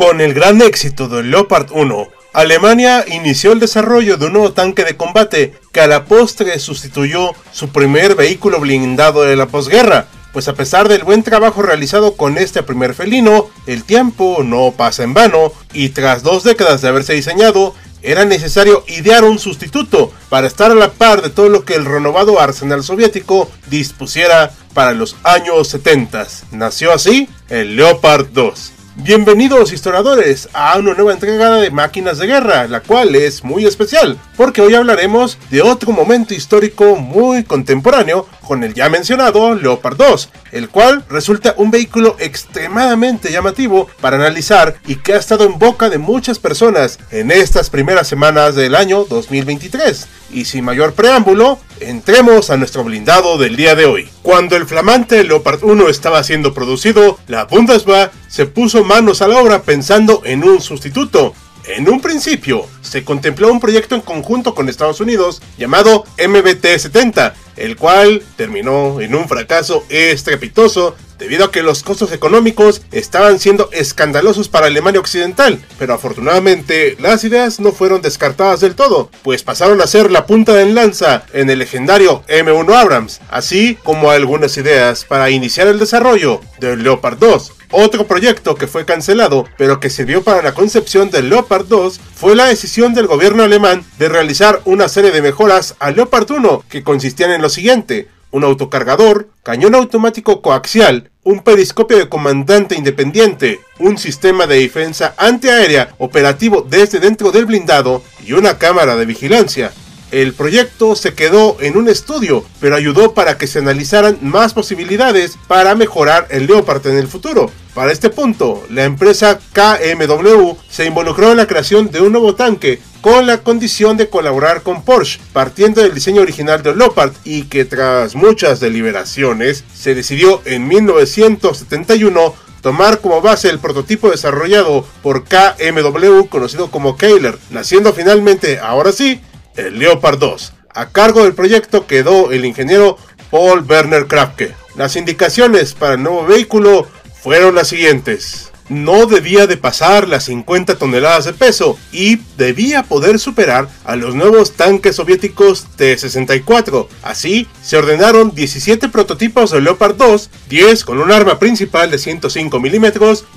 Con el gran éxito del Leopard 1, Alemania inició el desarrollo de un nuevo tanque de combate que a la postre sustituyó su primer vehículo blindado de la posguerra, pues a pesar del buen trabajo realizado con este primer felino, el tiempo no pasa en vano y tras dos décadas de haberse diseñado, era necesario idear un sustituto para estar a la par de todo lo que el renovado arsenal soviético dispusiera para los años 70. Nació así el Leopard 2. Bienvenidos historiadores a una nueva entrega de Máquinas de Guerra, la cual es muy especial, porque hoy hablaremos de otro momento histórico muy contemporáneo con el ya mencionado Leopard 2, el cual resulta un vehículo extremadamente llamativo para analizar y que ha estado en boca de muchas personas en estas primeras semanas del año 2023. Y sin mayor preámbulo, entremos a nuestro blindado del día de hoy. Cuando el flamante Leopard 1 estaba siendo producido, la Bundeswehr se puso manos a la obra pensando en un sustituto. En un principio, se contempló un proyecto en conjunto con Estados Unidos llamado MBT-70, el cual terminó en un fracaso estrepitoso debido a que los costos económicos estaban siendo escandalosos para Alemania Occidental, pero afortunadamente las ideas no fueron descartadas del todo, pues pasaron a ser la punta de lanza en el legendario M1 Abrams, así como algunas ideas para iniciar el desarrollo del Leopard 2. Otro proyecto que fue cancelado, pero que sirvió para la concepción del Leopard 2, fue la decisión del gobierno alemán de realizar una serie de mejoras al Leopard 1 que consistían en lo siguiente, un autocargador, cañón automático coaxial, un periscopio de comandante independiente, un sistema de defensa antiaérea operativo desde dentro del blindado y una cámara de vigilancia. El proyecto se quedó en un estudio, pero ayudó para que se analizaran más posibilidades para mejorar el Leopard en el futuro. Para este punto, la empresa KMW se involucró en la creación de un nuevo tanque con la condición de colaborar con Porsche, partiendo del diseño original del Leopard y que tras muchas deliberaciones se decidió en 1971 tomar como base el prototipo desarrollado por KMW conocido como Keiler, naciendo finalmente, ahora sí, el Leopard 2. A cargo del proyecto quedó el ingeniero Paul Werner Krapke. Las indicaciones para el nuevo vehículo fueron las siguientes no debía de pasar las 50 toneladas de peso y debía poder superar a los nuevos tanques soviéticos T-64. Así, se ordenaron 17 prototipos de Leopard 2, 10 con un arma principal de 105 mm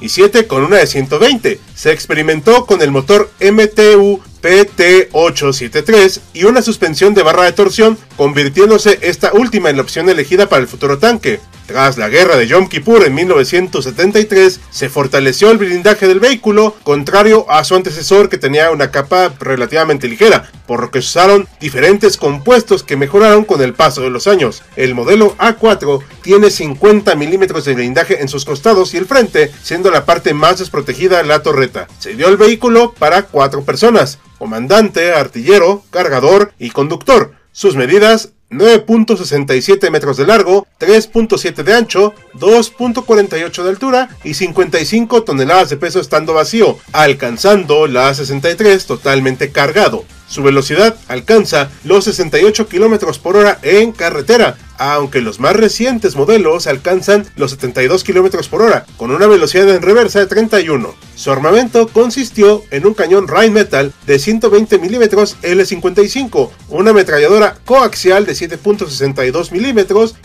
y 7 con una de 120. Se experimentó con el motor MTU PT-873 y una suspensión de barra de torsión, convirtiéndose esta última en la opción elegida para el futuro tanque. Tras la guerra de Yom Kippur en 1973, se fortaleció el blindaje del vehículo, contrario a su antecesor que tenía una capa relativamente ligera, por lo que usaron diferentes compuestos que mejoraron con el paso de los años. El modelo A4 tiene 50 milímetros de blindaje en sus costados y el frente, siendo la parte más desprotegida la torreta. Se dio el vehículo para cuatro personas, comandante, artillero, cargador y conductor. Sus medidas 9.67 metros de largo, 3.7 de ancho, 2.48 de altura y 55 toneladas de peso estando vacío, alcanzando la 63 totalmente cargado. Su velocidad alcanza los 68 km por hora en carretera, aunque los más recientes modelos alcanzan los 72 km por hora, con una velocidad en reversa de 31. Su armamento consistió en un cañón Rheinmetall de 120 mm L55, una ametralladora coaxial de 7.62 mm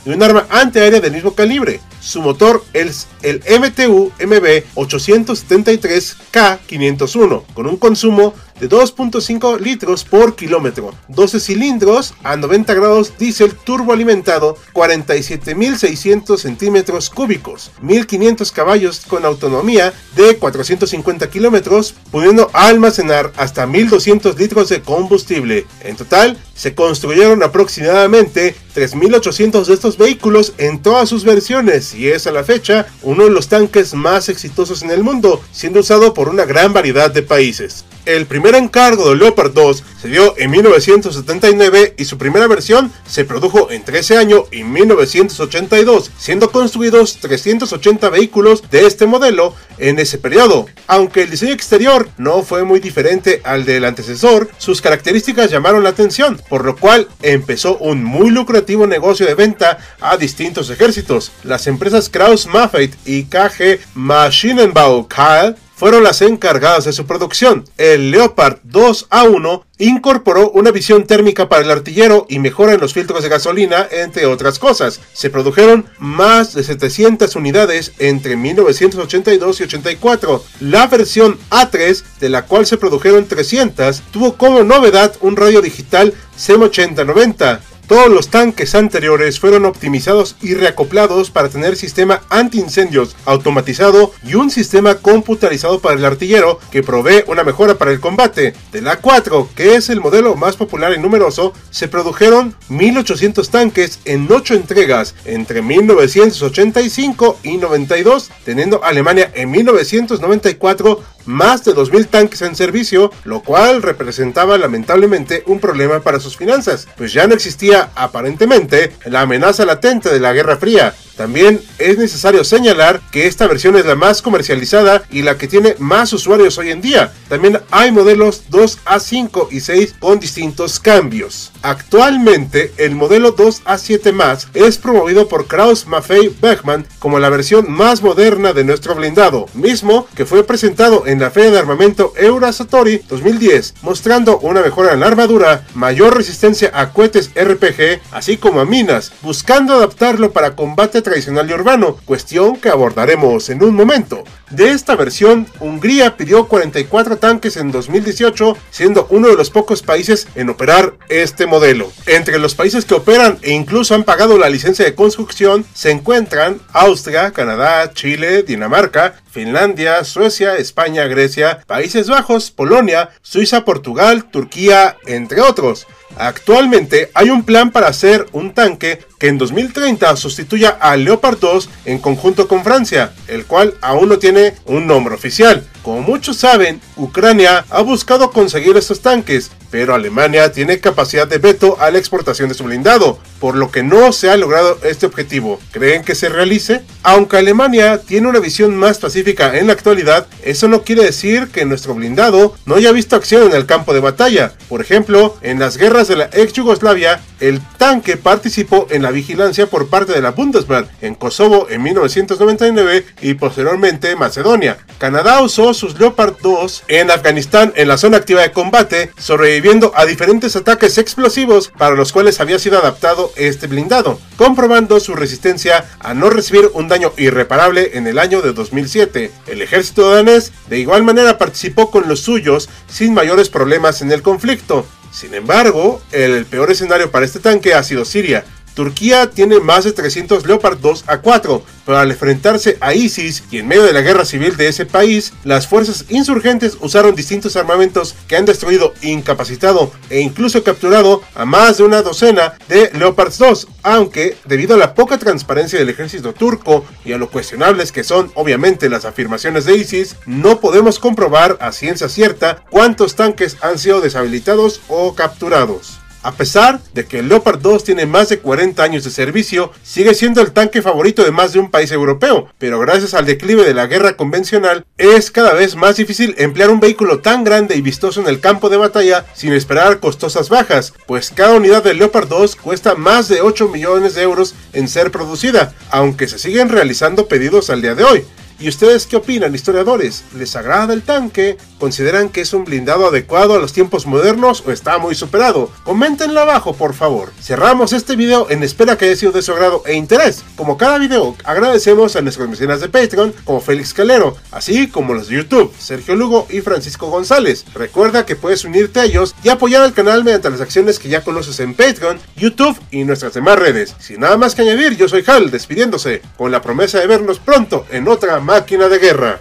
y un arma antiaérea del mismo calibre. Su motor es el MTU MB 873K501, con un consumo de 2.5 litros por kilómetro, 12 cilindros a 90 grados diésel turboalimentado, 47.600 centímetros cúbicos, 1.500 caballos con autonomía de 450 kilómetros, pudiendo almacenar hasta 1.200 litros de combustible. En total, se construyeron aproximadamente 3.800 de estos vehículos en todas sus versiones y es a la fecha uno de los tanques más exitosos en el mundo, siendo usado por una gran variedad de países. El primer encargo del Leopard 2 se dio en 1979 y su primera versión se produjo entre ese año y 1982, siendo construidos 380 vehículos de este modelo en ese periodo. Aunque el diseño exterior no fue muy diferente al del antecesor, sus características llamaron la atención, por lo cual empezó un muy lucrativo negocio de venta a distintos ejércitos. Las empresas Kraus Maffei y KG Maschinenbau Kahl fueron las encargadas de su producción. El Leopard 2A1 incorporó una visión térmica para el artillero y mejora en los filtros de gasolina, entre otras cosas. Se produjeron más de 700 unidades entre 1982 y 84. La versión A3, de la cual se produjeron 300, tuvo como novedad un radio digital SEM 8090 todos los tanques anteriores fueron optimizados y reacoplados para tener sistema antiincendios automatizado y un sistema computarizado para el artillero que provee una mejora para el combate. De la 4, que es el modelo más popular y numeroso, se produjeron 1800 tanques en 8 entregas entre 1985 y 92, teniendo Alemania en 1994 más de 2.000 tanques en servicio, lo cual representaba lamentablemente un problema para sus finanzas, pues ya no existía aparentemente la amenaza latente de la Guerra Fría, también es necesario señalar que esta versión es la más comercializada y la que tiene más usuarios hoy en día. También hay modelos 2A5 y 6 con distintos cambios. Actualmente, el modelo 2A7 es promovido por Kraus Maffei Bergman como la versión más moderna de nuestro blindado, mismo que fue presentado en la Feria de Armamento Eurasatori 2010, mostrando una mejora en la armadura, mayor resistencia a cohetes RPG, así como a minas, buscando adaptarlo para combate tradicional y urbano, cuestión que abordaremos en un momento. De esta versión, Hungría pidió 44 tanques en 2018, siendo uno de los pocos países en operar este modelo. Entre los países que operan e incluso han pagado la licencia de construcción se encuentran Austria, Canadá, Chile, Dinamarca, Finlandia, Suecia, España, Grecia, Países Bajos, Polonia, Suiza, Portugal, Turquía, entre otros. Actualmente hay un plan para hacer un tanque que en 2030 sustituya al Leopard 2 en conjunto con Francia, el cual aún no tiene un nombre oficial. Como muchos saben, Ucrania ha buscado conseguir estos tanques, pero Alemania tiene capacidad de veto a la exportación de su blindado, por lo que no se ha logrado este objetivo. ¿Creen que se realice? Aunque Alemania tiene una visión más pacífica en la actualidad, eso no quiere decir que nuestro blindado no haya visto acción en el campo de batalla. Por ejemplo, en las guerras de la ex Yugoslavia, el tanque participó en la vigilancia por parte de la Bundeswehr en Kosovo en 1999 y posteriormente Macedonia. Canadá usó sus Leopard 2 en Afganistán en la zona activa de combate, sobreviviendo a diferentes ataques explosivos para los cuales había sido adaptado este blindado, comprobando su resistencia a no recibir un daño irreparable en el año de 2007. El ejército danés de igual manera participó con los suyos sin mayores problemas en el conflicto. Sin embargo, el peor escenario para este tanque ha sido Siria, Turquía tiene más de 300 Leopard 2 a 4, pero al enfrentarse a ISIS y en medio de la guerra civil de ese país, las fuerzas insurgentes usaron distintos armamentos que han destruido, incapacitado e incluso capturado a más de una docena de Leopard 2, aunque debido a la poca transparencia del ejército turco y a lo cuestionables que son obviamente las afirmaciones de ISIS, no podemos comprobar a ciencia cierta cuántos tanques han sido deshabilitados o capturados. A pesar de que el Leopard 2 tiene más de 40 años de servicio, sigue siendo el tanque favorito de más de un país europeo, pero gracias al declive de la guerra convencional, es cada vez más difícil emplear un vehículo tan grande y vistoso en el campo de batalla sin esperar costosas bajas, pues cada unidad del Leopard 2 cuesta más de 8 millones de euros en ser producida, aunque se siguen realizando pedidos al día de hoy. ¿Y ustedes qué opinan, historiadores? ¿Les agrada el tanque? ¿Consideran que es un blindado adecuado a los tiempos modernos o está muy superado? Coméntenlo abajo, por favor. Cerramos este video en espera que haya sido de su agrado e interés. Como cada video, agradecemos a nuestras mecenas de Patreon, como Félix Calero, así como los de YouTube, Sergio Lugo y Francisco González. Recuerda que puedes unirte a ellos y apoyar al canal mediante las acciones que ya conoces en Patreon, YouTube y nuestras demás redes. Sin nada más que añadir, yo soy Hal, despidiéndose, con la promesa de vernos pronto en otra máquina de guerra.